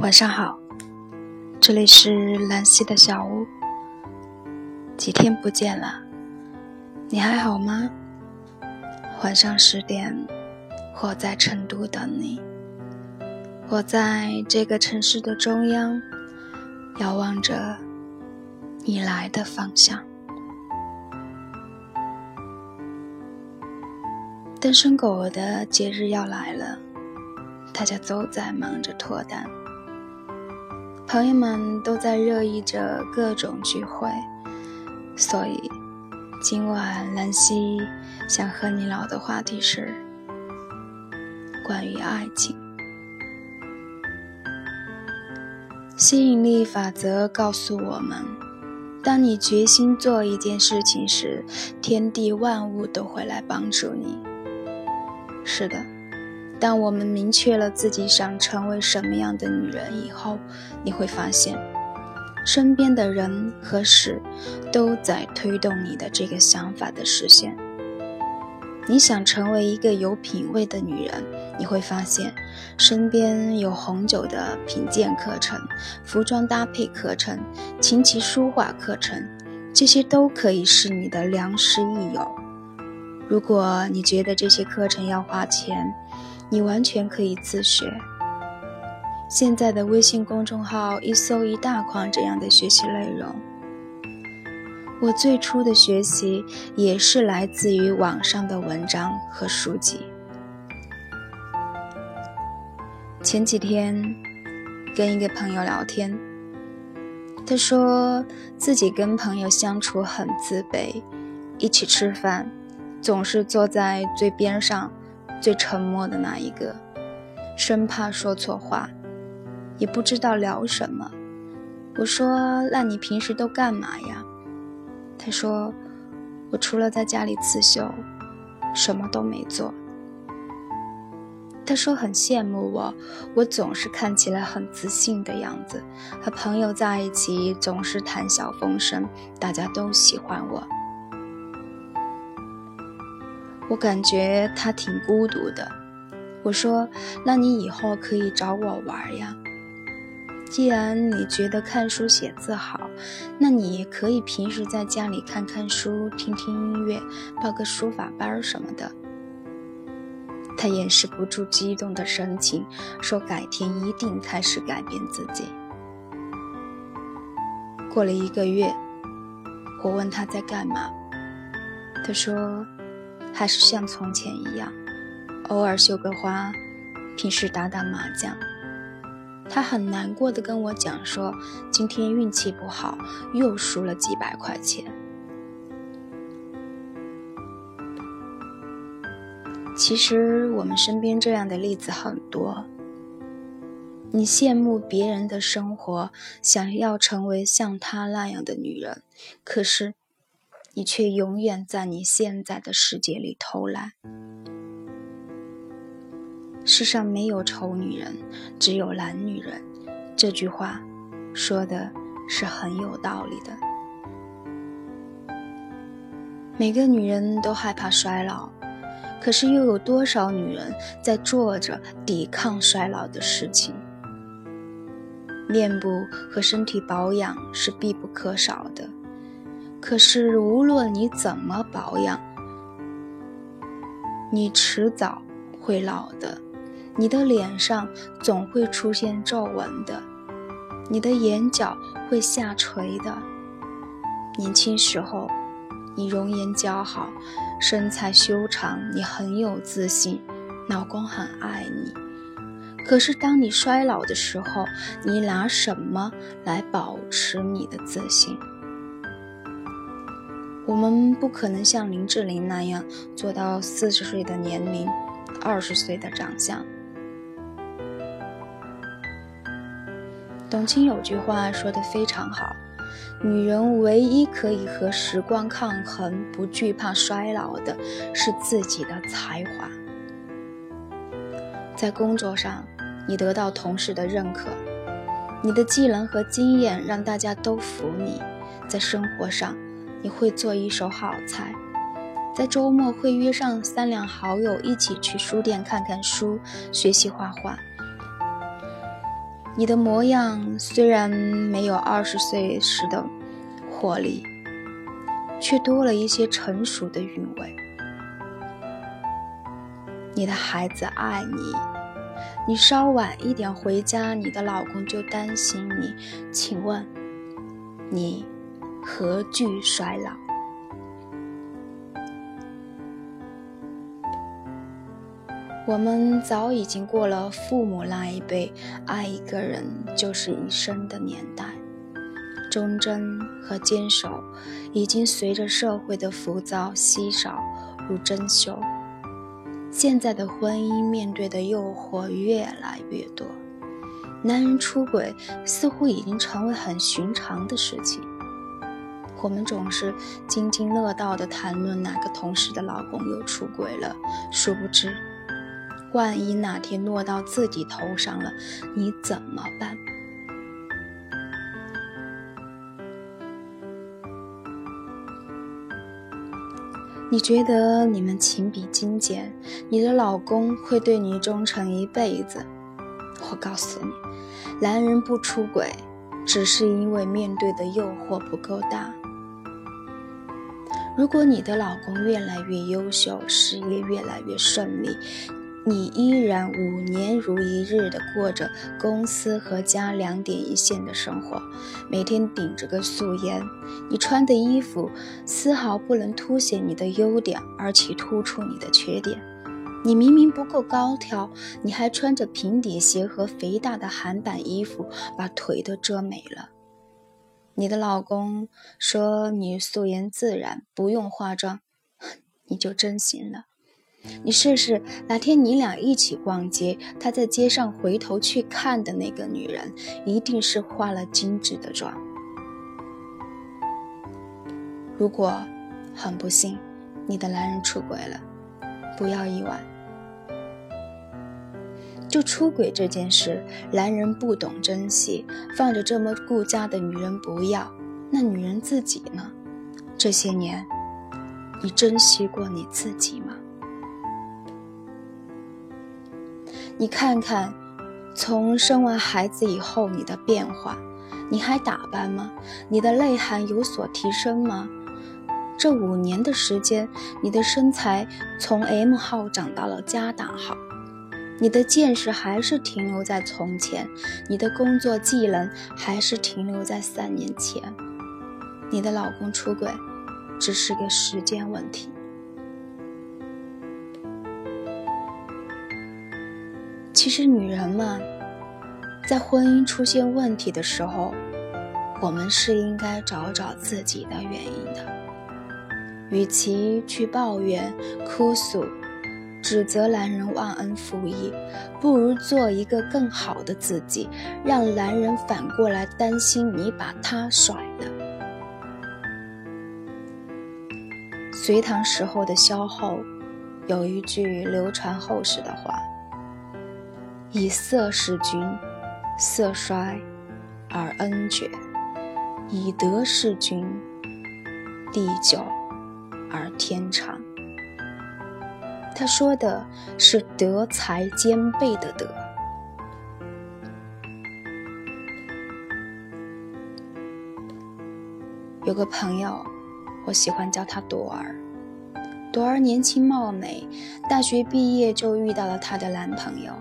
晚上好，这里是兰溪的小屋。几天不见了，你还好吗？晚上十点，我在成都等你。我在这个城市的中央，遥望着你来的方向。单身狗的节日要来了，大家都在忙着脱单。朋友们都在热议着各种聚会，所以今晚兰溪想和你聊的话题是关于爱情。吸引力法则告诉我们，当你决心做一件事情时，天地万物都会来帮助你。是的。当我们明确了自己想成为什么样的女人以后，你会发现，身边的人和事都在推动你的这个想法的实现。你想成为一个有品位的女人，你会发现，身边有红酒的品鉴课程、服装搭配课程、琴棋书画课程，这些都可以是你的良师益友。如果你觉得这些课程要花钱，你完全可以自学。现在的微信公众号一搜一大筐这样的学习内容。我最初的学习也是来自于网上的文章和书籍。前几天跟一个朋友聊天，他说自己跟朋友相处很自卑，一起吃饭总是坐在最边上。最沉默的那一个，生怕说错话，也不知道聊什么。我说：“那你平时都干嘛呀？”他说：“我除了在家里刺绣，什么都没做。”他说很羡慕我，我总是看起来很自信的样子，和朋友在一起总是谈笑风生，大家都喜欢我。我感觉他挺孤独的。我说：“那你以后可以找我玩呀。既然你觉得看书写字好，那你可以平时在家里看看书、听听音乐、报个书法班什么的。”他掩饰不住激动的神情，说：“改天一定开始改变自己。”过了一个月，我问他在干嘛，他说。还是像从前一样，偶尔绣个花，平时打打麻将。他很难过的跟我讲说，今天运气不好，又输了几百块钱。其实我们身边这样的例子很多。你羡慕别人的生活，想要成为像她那样的女人，可是。你却永远在你现在的世界里偷懒。世上没有丑女人，只有懒女人。这句话说的是很有道理的。每个女人都害怕衰老，可是又有多少女人在做着抵抗衰老的事情？面部和身体保养是必不可少的。可是，无论你怎么保养，你迟早会老的。你的脸上总会出现皱纹的，你的眼角会下垂的。年轻时候，你容颜姣好，身材修长，你很有自信，老公很爱你。可是，当你衰老的时候，你拿什么来保持你的自信？我们不可能像林志玲那样做到四十岁的年龄，二十岁的长相。董卿有句话说的非常好：女人唯一可以和时光抗衡、不惧怕衰老的，是自己的才华。在工作上，你得到同事的认可，你的技能和经验让大家都服你；在生活上，你会做一手好菜，在周末会约上三两好友一起去书店看看书，学习画画。你的模样虽然没有二十岁时的活力，却多了一些成熟的韵味。你的孩子爱你，你稍晚一点回家，你的老公就担心你。请问，你何惧衰老？我们早已经过了父母那一辈爱一个人就是一生的年代，忠贞和坚守已经随着社会的浮躁稀少如珍馐。现在的婚姻面对的诱惑越来越多，男人出轨似乎已经成为很寻常的事情。我们总是津津乐道地谈论哪个同事的老公又出轨了，殊不知。万一哪天落到自己头上了，你怎么办？你觉得你们情比金坚，你的老公会对你忠诚一辈子？我告诉你，男人不出轨，只是因为面对的诱惑不够大。如果你的老公越来越优秀，事业越来越顺利，你依然五年如一日的过着公司和家两点一线的生活，每天顶着个素颜，你穿的衣服丝毫不能凸显你的优点，而且突出你的缺点。你明明不够高挑，你还穿着平底鞋和肥大的韩版衣服，把腿都遮没了。你的老公说你素颜自然，不用化妆，你就真行了。你试试，哪天你俩一起逛街，他在街上回头去看的那个女人，一定是化了精致的妆。如果很不幸，你的男人出轨了，不要意外。就出轨这件事，男人不懂珍惜，放着这么顾家的女人不要，那女人自己呢？这些年，你珍惜过你自己吗？你看看，从生完孩子以后你的变化，你还打扮吗？你的内涵有所提升吗？这五年的时间，你的身材从 M 号长到了加大号，你的见识还是停留在从前，你的工作技能还是停留在三年前，你的老公出轨，只是个时间问题。其实，女人们在婚姻出现问题的时候，我们是应该找找自己的原因的。与其去抱怨、哭诉、指责男人忘恩负义，不如做一个更好的自己，让男人反过来担心你把他甩了。隋唐时候的萧后有一句流传后世的话。以色事君，色衰而恩绝；以德事君，地久而天长。他说的是德才兼备的德。有个朋友，我喜欢叫他朵儿。朵儿年轻貌美，大学毕业就遇到了她的男朋友。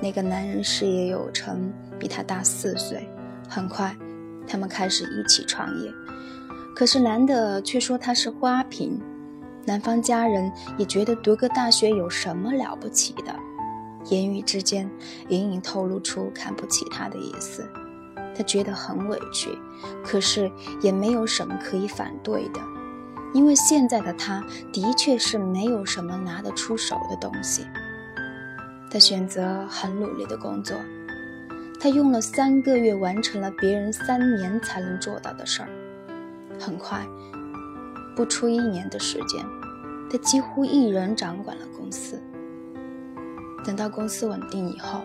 那个男人事业有成，比他大四岁。很快，他们开始一起创业。可是男的却说他是花瓶，男方家人也觉得读个大学有什么了不起的，言语之间隐隐透露出看不起他的意思。他觉得很委屈，可是也没有什么可以反对的，因为现在的他的确是没有什么拿得出手的东西。他选择很努力的工作，他用了三个月完成了别人三年才能做到的事儿。很快，不出一年的时间，他几乎一人掌管了公司。等到公司稳定以后，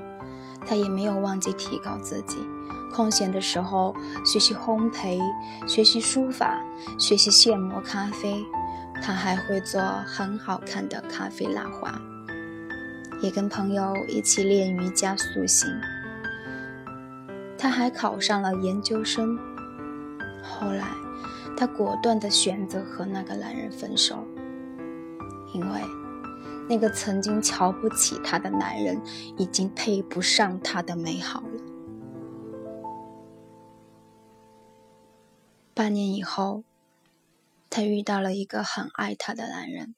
他也没有忘记提高自己，空闲的时候学习烘焙、学习书法、学习现磨咖啡。他还会做很好看的咖啡拉花，也跟朋友一起练瑜伽塑形。他还考上了研究生。后来，她果断地选择和那个男人分手，因为那个曾经瞧不起她的男人已经配不上她的美好了。半年以后，她遇到了一个很爱她的男人，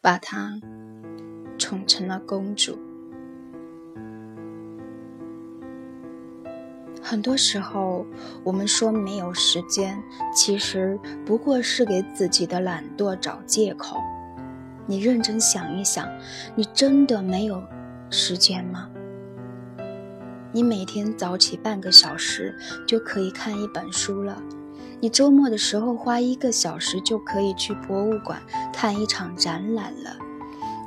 把她宠成了公主。很多时候，我们说没有时间，其实不过是给自己的懒惰找借口。你认真想一想，你真的没有时间吗？你每天早起半个小时就可以看一本书了，你周末的时候花一个小时就可以去博物馆看一场展览了。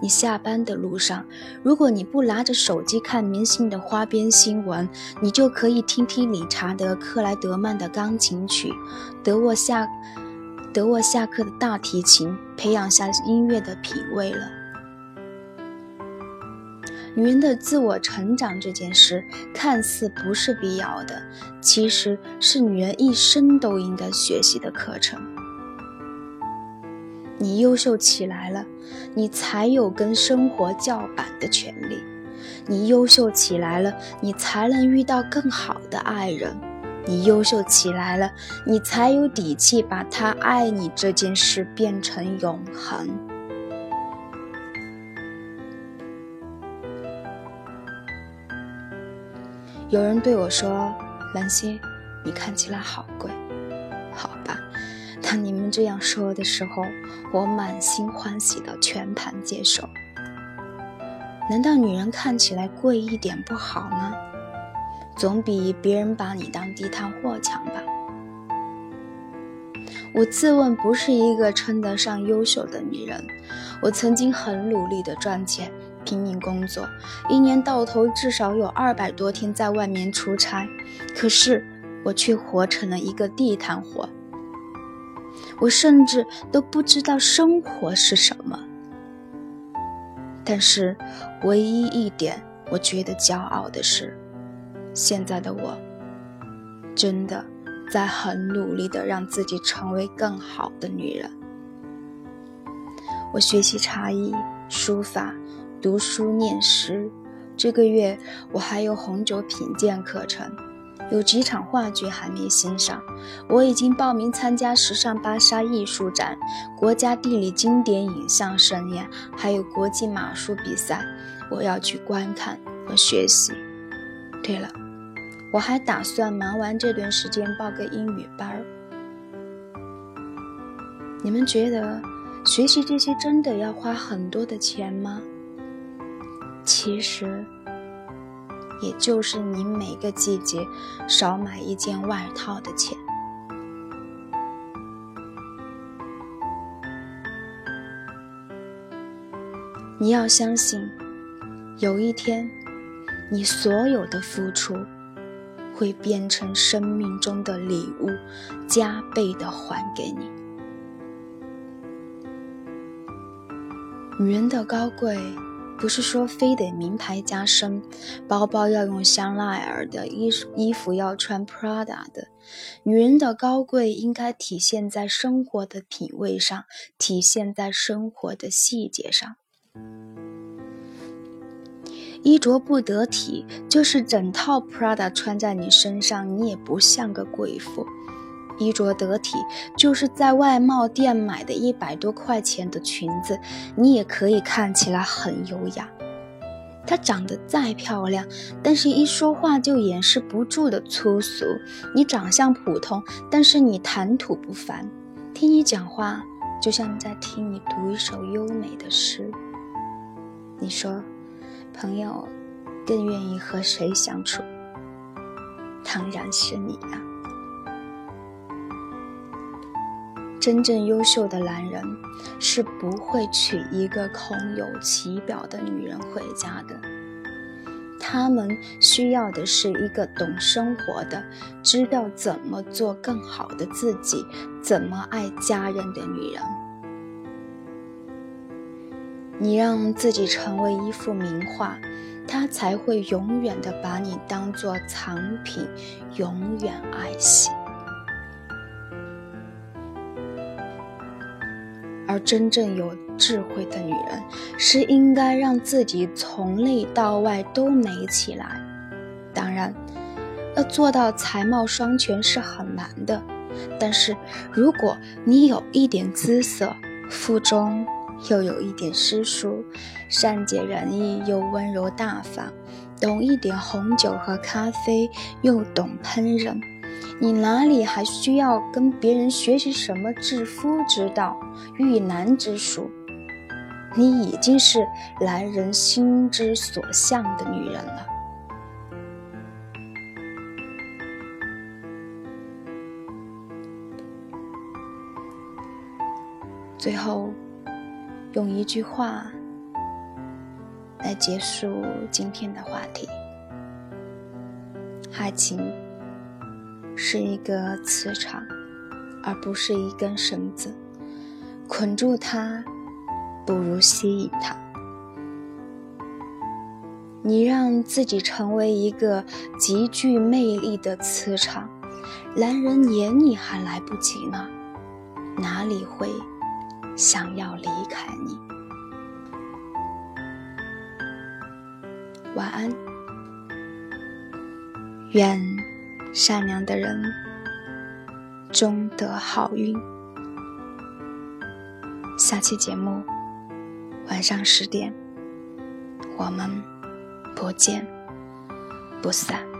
你下班的路上，如果你不拿着手机看明星的花边新闻，你就可以听听理查德·克莱德曼的钢琴曲，德沃夏德沃夏克的大提琴，培养下音乐的品味了。女人的自我成长这件事看似不是必要的，其实是女人一生都应该学习的课程。你优秀起来了，你才有跟生活叫板的权利；你优秀起来了，你才能遇到更好的爱人；你优秀起来了，你才有底气把他爱你这件事变成永恒。有人对我说：“兰心，你看起来好贵。”好吧，当你们这样说的时候，我满心欢喜的全盘接受。难道女人看起来贵一点不好吗？总比别人把你当地摊货强吧。我自问不是一个称得上优秀的女人，我曾经很努力的赚钱。拼命工作，一年到头至少有二百多天在外面出差，可是我却活成了一个地摊货。我甚至都不知道生活是什么。但是，唯一一点我觉得骄傲的是，现在的我真的在很努力的让自己成为更好的女人。我学习茶艺、书法。读书念诗，这个月我还有红酒品鉴课程，有几场话剧还没欣赏。我已经报名参加时尚芭莎艺术展、国家地理经典影像盛宴，还有国际马术比赛，我要去观看和学习。对了，我还打算忙完这段时间报个英语班儿。你们觉得学习这些真的要花很多的钱吗？其实，也就是你每个季节少买一件外套的钱。你要相信，有一天，你所有的付出会变成生命中的礼物，加倍的还给你。女人的高贵。不是说非得名牌加身，包包要用香奈儿的，衣衣服要穿 Prada 的。女人的高贵应该体现在生活的品味上，体现在生活的细节上。衣着不得体，就是整套 Prada 穿在你身上，你也不像个贵妇。衣着得体，就是在外贸店买的一百多块钱的裙子，你也可以看起来很优雅。她长得再漂亮，但是一说话就掩饰不住的粗俗。你长相普通，但是你谈吐不凡。听你讲话，就像在听你读一首优美的诗。你说，朋友更愿意和谁相处？当然是你呀。真正优秀的男人是不会娶一个空有其表的女人回家的，他们需要的是一个懂生活的、知道怎么做更好的自己、怎么爱家人的女人。你让自己成为一幅名画，他才会永远的把你当做藏品，永远爱惜。而真正有智慧的女人，是应该让自己从内到外都美起来。当然，要做到才貌双全是很难的。但是，如果你有一点姿色，腹中又有一点诗书，善解人意又温柔大方，懂一点红酒和咖啡，又懂烹饪。你哪里还需要跟别人学习什么致夫之道、遇难之术？你已经是男人心之所向的女人了。最后，用一句话来结束今天的话题：爱情。是一个磁场，而不是一根绳子。捆住它，不如吸引它。你让自己成为一个极具魅力的磁场，男人撵你还来不及呢，哪里会想要离开你？晚安，愿。善良的人终得好运。下期节目晚上十点，我们不见不散。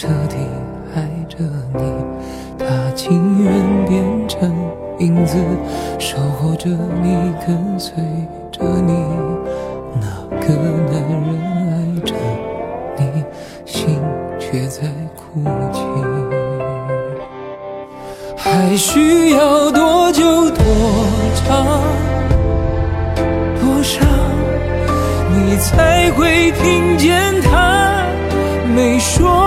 彻底爱着你，他情愿变成影子守候着你，跟随着你，那个男人爱着你，心却在哭泣。还需要多久多长多少，你才会听见他没说？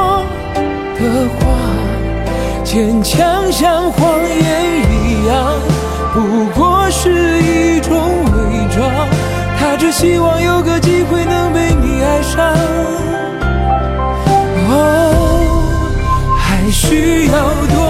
坚强像谎言一样。不过是一种伪装，他只希望有个机会能被你爱上。哦，还需要多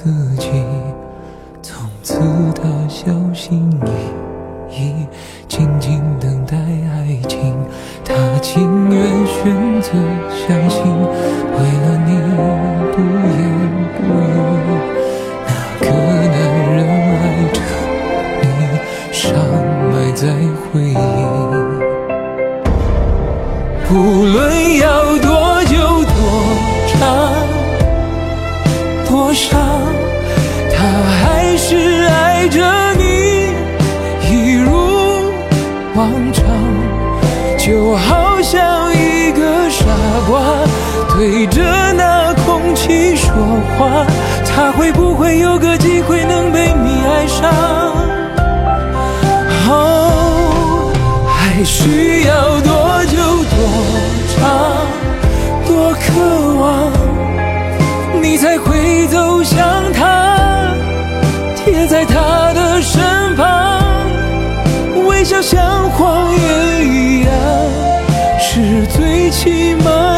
自己，从此他小心翼翼，静静等待爱情。他情愿选择相信，话对着那空气说话，他会不会有个机会能被你爱上？哦，还需要多久多长多渴望，你才会走向他，贴在他的身旁？微笑像谎言一样，是最起码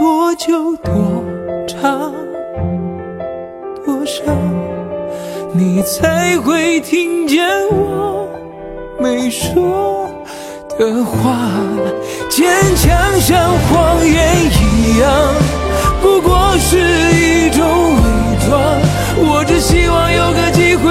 多久多长多少，你才会听见我没说的话？坚强像谎言一样，不过是一种伪装。我只希望有个机会